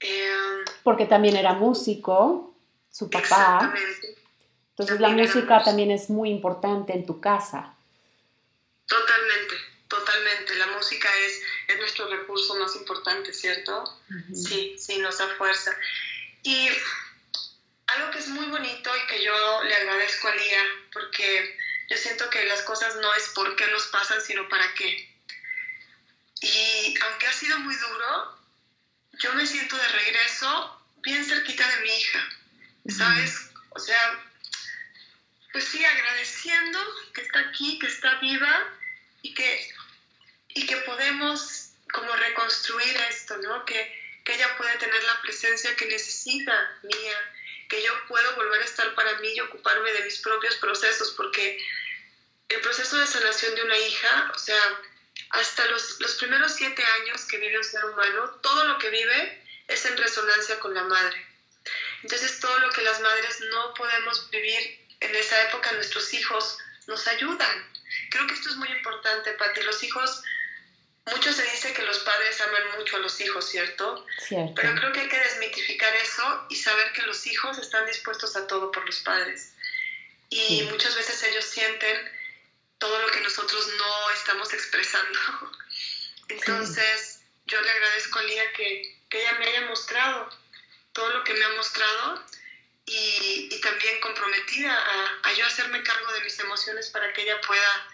Eh, Porque también era músico, su papá. Exactamente. Entonces la música también es muy importante en tu casa. Totalmente, totalmente. La música es, es nuestro recurso más importante, ¿cierto? Sí, sí, nos da fuerza. Y algo que es muy bonito y que yo le agradezco a Lía, porque yo siento que las cosas no es por qué nos pasan, sino para qué. Y aunque ha sido muy duro, yo me siento de regreso bien cerquita de mi hija, ¿sabes? O sea, pues sí, agradeciendo que está aquí, que está viva y que, y que podemos como reconstruir esto, ¿no? Que, que ella puede tener la presencia que necesita mía, que yo puedo volver a estar para mí y ocuparme de mis propios procesos, porque el proceso de sanación de una hija, o sea, hasta los, los primeros siete años que vive un ser humano, todo lo que vive es en resonancia con la madre. Entonces todo lo que las madres no podemos vivir en esa época, nuestros hijos nos ayudan. Creo que esto es muy importante, Pati. Los hijos, mucho se dice que los padres aman mucho a los hijos, ¿cierto? Cierto. Pero creo que hay que desmitificar eso y saber que los hijos están dispuestos a todo por los padres. Y muchas veces ellos sienten todo lo que nosotros no estamos expresando. Entonces, yo le agradezco a Lía que, que, ella me haya mostrado todo lo que me ha mostrado y, y también comprometida a, a, yo hacerme cargo de mis emociones para que ella pueda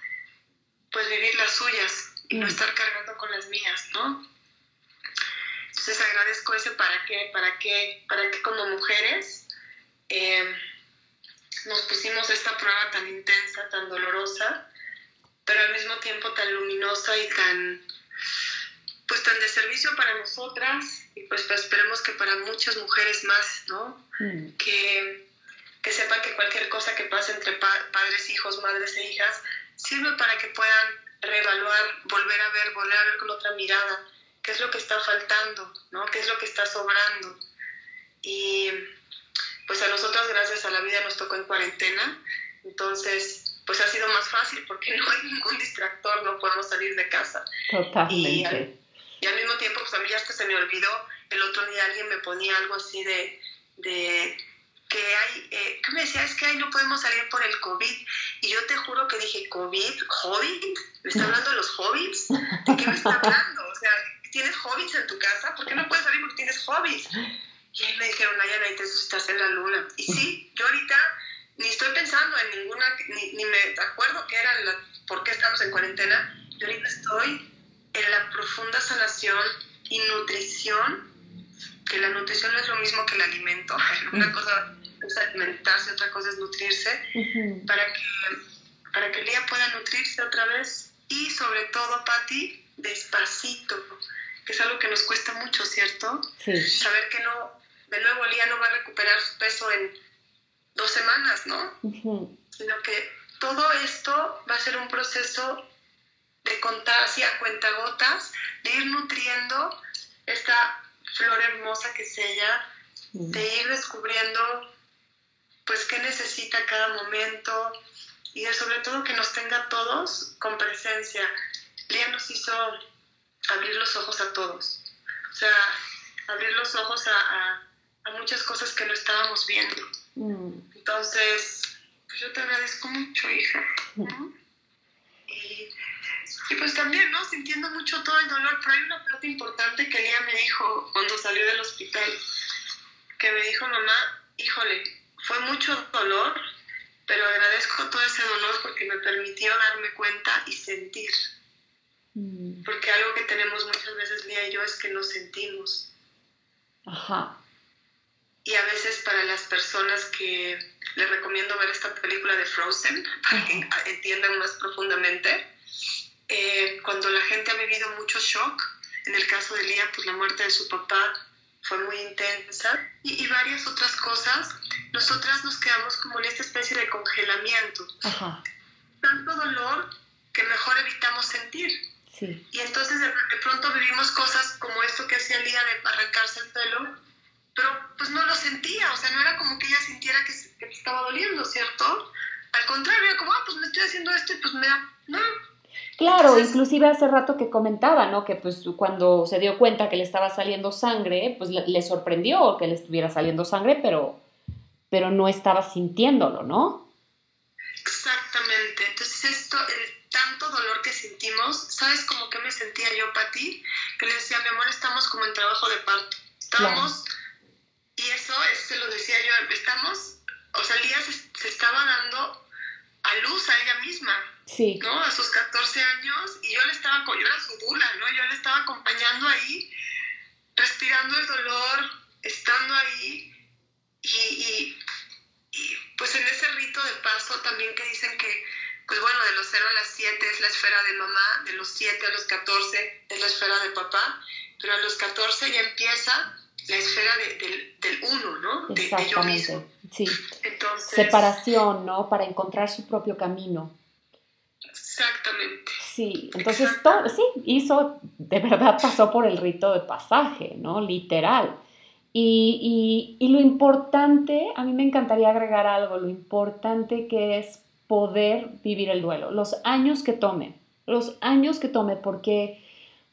pues vivir las suyas y no mm. estar cargando con las mías, ¿no? Entonces agradezco ese para qué, para qué, para qué como mujeres eh, nos pusimos esta prueba tan intensa, tan dolorosa, pero al mismo tiempo tan luminosa y tan, pues tan de servicio para nosotras y pues, pues esperemos que para muchas mujeres más, ¿no? Mm. Que, que sepan que cualquier cosa que pase entre padres, hijos, madres e hijas sirve para que puedan reevaluar, volver a ver, volver a ver con otra mirada qué es lo que está faltando, ¿no? ¿Qué es lo que está sobrando? Y pues a nosotras, gracias a la vida, nos tocó en cuarentena, entonces pues ha sido más fácil porque no hay ningún distractor, no podemos salir de casa. Totalmente. Y al, mismo tiempo, pues a mí ya hasta se me olvidó, el otro día alguien me ponía algo así de, de que hay, eh, ¿qué me decía? Es que ahí no podemos salir por el COVID. Y yo te juro que dije, ¿COVID? ¿Hobbit? ¿Me está hablando de los hobbits? ¿De qué me está hablando? O sea, ¿tienes hobbits en tu casa? ¿Por qué no puedes salir porque tienes hobbits? Y ahí me dijeron, Ayana, te estás en la luna. Y sí, yo ahorita ni estoy pensando en ninguna, ni, ni me acuerdo que era la, por qué estamos en cuarentena. Yo ahorita estoy en la profunda sanación y nutrición, que la nutrición no es lo mismo que el alimento. Una cosa es alimentarse, otra cosa es nutrirse, para, que, para que el día pueda nutrirse otra vez y sobre todo, Patti, despacito, que es algo que nos cuesta mucho, ¿cierto? Saber que no, de nuevo Lía no va a recuperar su peso en dos semanas, ¿no? Sino que todo esto va a ser un proceso de contar así a cuentagotas, de ir nutriendo esta flor hermosa que es ella, de ir descubriendo pues qué necesita cada momento y de sobre todo que nos tenga todos con presencia. Lía nos hizo abrir los ojos a todos. O sea, abrir los ojos a, muchas cosas que no estábamos viendo. Mm. Entonces, pues yo te agradezco mucho, hija. Y, y, pues también, ¿no? Sintiendo mucho todo el dolor, pero hay una parte importante que Lía me dijo cuando salió del hospital, que me dijo, mamá, híjole, fue mucho dolor, pero agradezco todo ese dolor porque me permitió darme cuenta y sentir. Mm. Porque algo que tenemos muchas veces, Lía y yo, es que no sentimos. Ajá. Y a veces para las personas que les recomiendo ver esta película de Frozen, para que entiendan más profundamente, eh, cuando la gente ha vivido mucho shock, en el caso de Lía, pues la muerte de su papá fue muy intensa, y, varias otras cosas, nosotras nos quedamos como en esta especie de congelamiento. Ajá. Tanto dolor que mejor evitamos sentir. Sí. Y entonces de, pronto vivimos cosas como esto que hacía Lía de arrancarse el pelo, pero pues no lo sentía, o sea, no era como que ella sintiera que, que estaba doliendo, ¿cierto? Al contrario, era como, ah, pues me estoy haciendo esto y pues me da, no, Claro, inclusive hace rato que comentaba, ¿no? Que pues cuando se dio cuenta que le estaba saliendo sangre, pues le, sorprendió que le estuviera saliendo sangre, pero, pero no estaba sintiéndolo, ¿no? Exactamente. Entonces esto, el tanto dolor que sentimos, ¿sabes cómo que me sentía yo, Pati? Que le decía, mi amor, estamos como en trabajo de parto. Estamos, y eso, se lo decía yo, estamos, o sea, Lía se estaba dando a luz a ella misma Sí. ¿no? A sus 14 años, y yo le estaba, yo era su bula, ¿no? Yo le estaba acompañando ahí, respirando el dolor, estando ahí, y, y, pues en ese rito de paso también que dicen que, pues bueno, de los 0 a las 7 es la esfera de mamá, de los 7 a los 14 es la esfera de papá, pero a los 14 ya empieza la esfera del, del uno, ¿no? De, Exactamente, sí. Entonces, Separación, ¿no? Para encontrar su propio camino. Exactamente. Sí, entonces todo, sí, hizo, de verdad pasó por el rito de pasaje, ¿no? Literal. Y, y, y, lo importante, a mí me encantaría agregar algo, lo importante que es poder vivir el duelo, los años que tome, los años que tome, porque,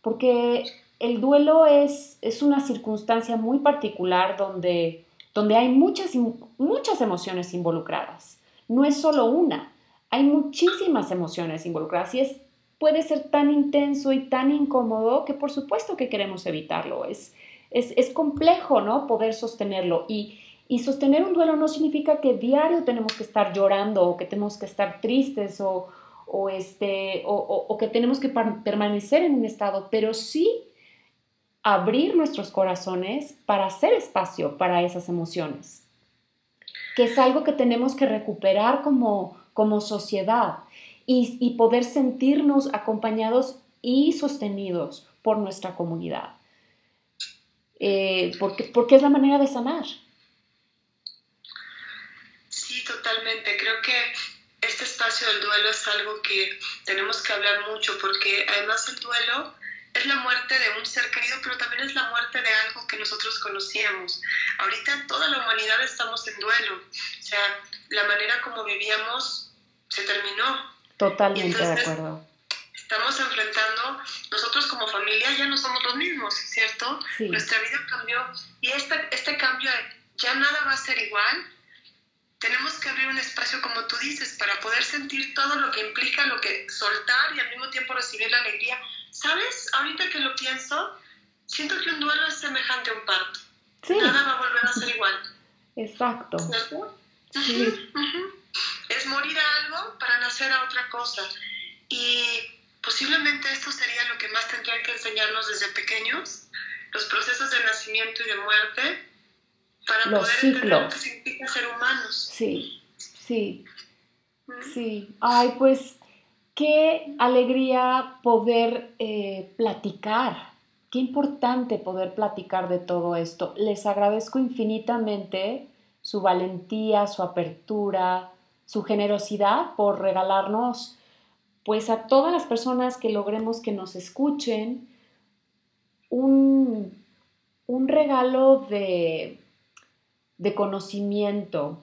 porque el duelo es, es una circunstancia muy particular donde, donde hay muchas, muchas emociones involucradas, no es solo una hay muchísimas emociones involucradas y es, puede ser tan intenso y tan incómodo que por supuesto que queremos evitarlo. Es, es, complejo, ¿no? Poder sostenerlo y, sostener un duelo no significa que diario tenemos que estar llorando o que tenemos que estar tristes o, este, o, que tenemos que permanecer en un estado, pero sí abrir nuestros corazones para hacer espacio para esas emociones, que es algo que tenemos que recuperar como, como sociedad y, poder sentirnos acompañados y sostenidos por nuestra comunidad. Eh, porque, porque es la manera de sanar. Sí, totalmente. Creo que este espacio del duelo es algo que tenemos que hablar mucho porque además el duelo es la muerte de un ser querido, pero también es la muerte de algo que nosotros conocíamos. Ahorita toda la humanidad estamos en duelo. O sea, la manera como vivíamos se terminó. Totalmente de acuerdo. Estamos enfrentando, nosotros como familia ya no somos los mismos, ¿cierto? Nuestra vida cambió y este, este cambio ya nada va a ser igual. Tenemos que abrir un espacio, como tú dices, para poder sentir todo lo que implica, lo que soltar y al mismo tiempo recibir la alegría ¿Sabes? Ahorita que lo pienso, siento que un duelo es semejante a un parto. Sí. Nada va a volver a ser igual. Exacto. ¿Cierto? Sí. Es morir a algo para nacer a otra cosa. Y posiblemente esto sería lo que más tendrían que enseñarnos desde pequeños, los procesos de nacimiento y de muerte, para poder entender lo que significa ser humanos. Sí, sí, sí. Ay, pues qué alegría poder eh, platicar, qué importante poder platicar de todo esto. Les agradezco infinitamente su valentía, su apertura, su generosidad por regalarnos, pues a todas las personas que logremos que nos escuchen, un, regalo de, de conocimiento,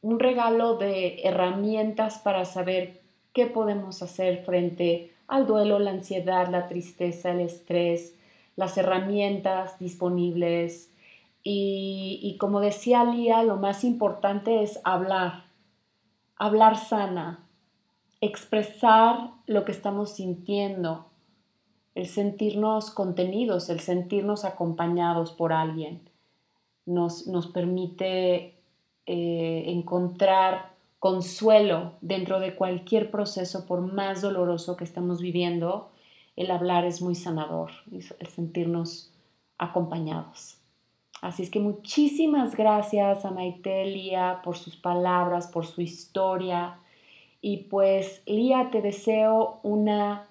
un regalo de herramientas para saber qué podemos hacer frente al duelo, la ansiedad, la tristeza, el estrés, las herramientas disponibles. Y, como decía Lía, lo más importante es hablar, hablar sana, expresar lo que estamos sintiendo, el sentirnos contenidos, el sentirnos acompañados por alguien. Nos, nos permite eh, encontrar consuelo dentro de cualquier proceso, por más doloroso que estamos viviendo. El hablar es muy sanador, el sentirnos acompañados. Así es que muchísimas gracias a Maite Lía por sus palabras, por su historia. Y pues Lía, te deseo una,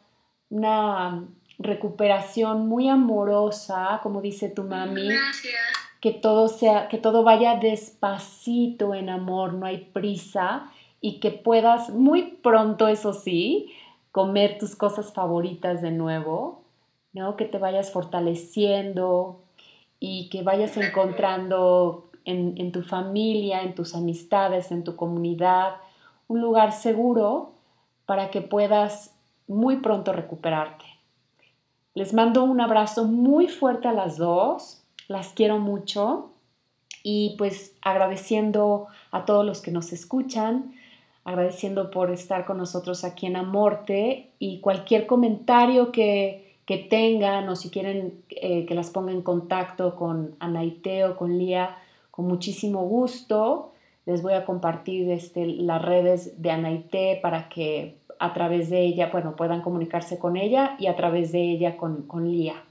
una recuperación muy amorosa, como dice tu mami. Que todo sea, que todo vaya despacito en amor, no hay prisa y que puedas muy pronto, eso sí, comer tus cosas favoritas de nuevo, ¿no? Que te vayas fortaleciendo y que vayas encontrando en, en tu familia, en tus amistades, en tu comunidad, un lugar seguro para que puedas muy pronto recuperarte. Les mando un abrazo muy fuerte a las dos, las quiero mucho y pues agradeciendo a todos los que nos escuchan, agradeciendo por estar con nosotros aquí en Amorte y cualquier comentario que, tengan o si quieren eh, que las ponga en contacto con Anaite o con Lía, con muchísimo gusto. Les voy a compartir este, las redes de Anaite para que a través de ella, bueno, puedan comunicarse con ella y a través de ella con, con Lía.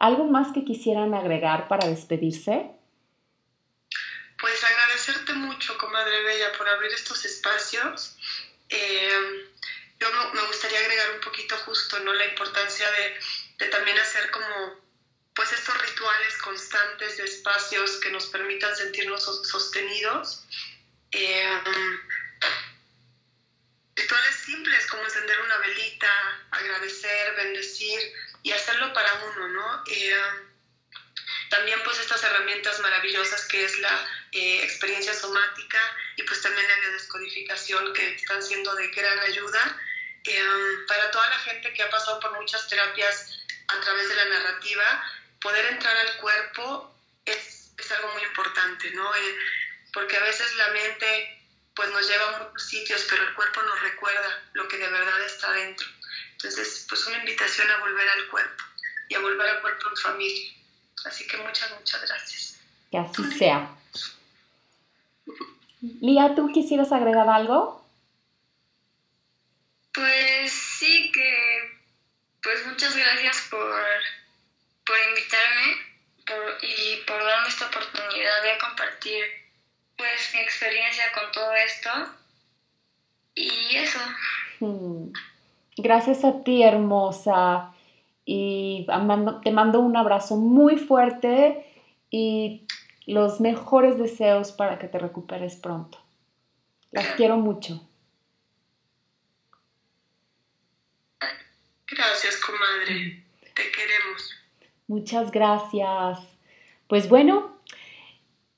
¿Algo más que quisieran agregar para despedirse? Pues agradecerte mucho, comadre Bella, por abrir estos espacios. Eh, yo me gustaría agregar un poquito justo, ¿no? La importancia de, de, también hacer como, pues estos rituales constantes de espacios que nos permitan sentirnos sostenidos. Eh, rituales simples como encender una velita, agradecer, bendecir y hacerlo para uno, ¿no? Eh, también pues estas herramientas maravillosas que es la eh, experiencia somática y pues también la biodescodificación que están siendo de gran ayuda eh, para toda la gente que ha pasado por muchas terapias a través de la narrativa, poder entrar al cuerpo es, es algo muy importante, ¿no? porque a veces la mente pues nos lleva a muchos sitios, pero el cuerpo nos recuerda lo que de verdad está dentro. Entonces, pues una invitación a volver al cuerpo y a volver al cuerpo en familia. Así que muchas, muchas gracias. Que así sea. Lía, ¿tú quisieras agregar algo? Pues sí, que pues muchas gracias por, por invitarme y por darme esta oportunidad de compartir pues mi experiencia con todo esto y eso. Hmm. Gracias a ti, hermosa. Y te mando un abrazo muy fuerte y los mejores deseos para que te recuperes pronto. Las quiero mucho. Gracias, comadre. Te queremos. Muchas gracias. Pues bueno,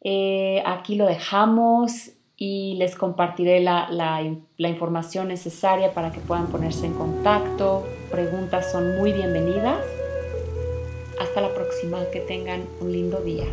eh, aquí lo dejamos y les compartiré la, la información necesaria para que puedan ponerse en contacto. Preguntas son muy bienvenidas. Hasta la próxima, que tengan un lindo día.